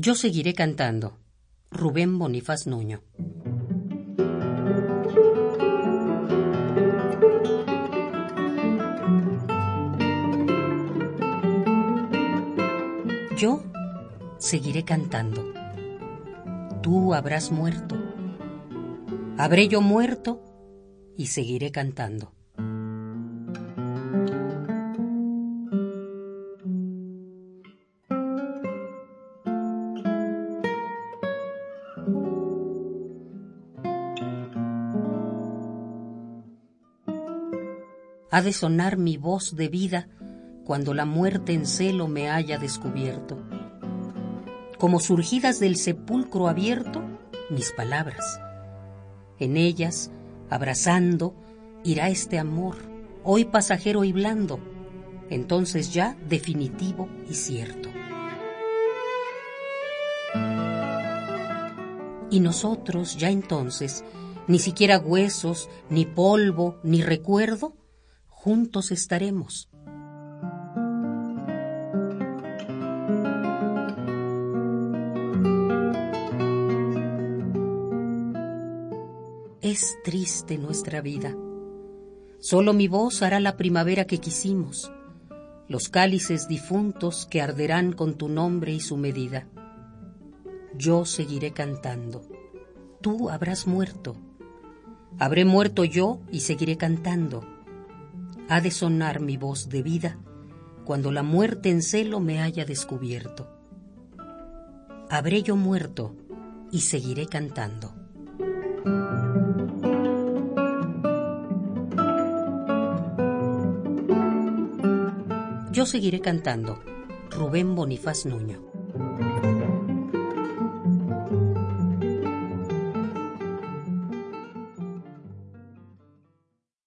Yo seguiré cantando. Rubén Bonifaz Nuño. Yo seguiré cantando. Tú habrás muerto. Habré yo muerto y seguiré cantando. Ha de sonar mi voz de vida cuando la muerte en celo me haya descubierto. Como surgidas del sepulcro abierto, mis palabras. En ellas, abrazando, irá este amor, hoy pasajero y blando, entonces ya definitivo y cierto. Y nosotros ya entonces, ni siquiera huesos, ni polvo, ni recuerdo, juntos estaremos. Es triste nuestra vida. Solo mi voz hará la primavera que quisimos, los cálices difuntos que arderán con tu nombre y su medida. Yo seguiré cantando. Tú habrás muerto. Habré muerto yo y seguiré cantando ha de sonar mi voz de vida cuando la muerte en celo me haya descubierto. Habré yo muerto y seguiré cantando. Yo seguiré cantando. Rubén Bonifaz Nuño.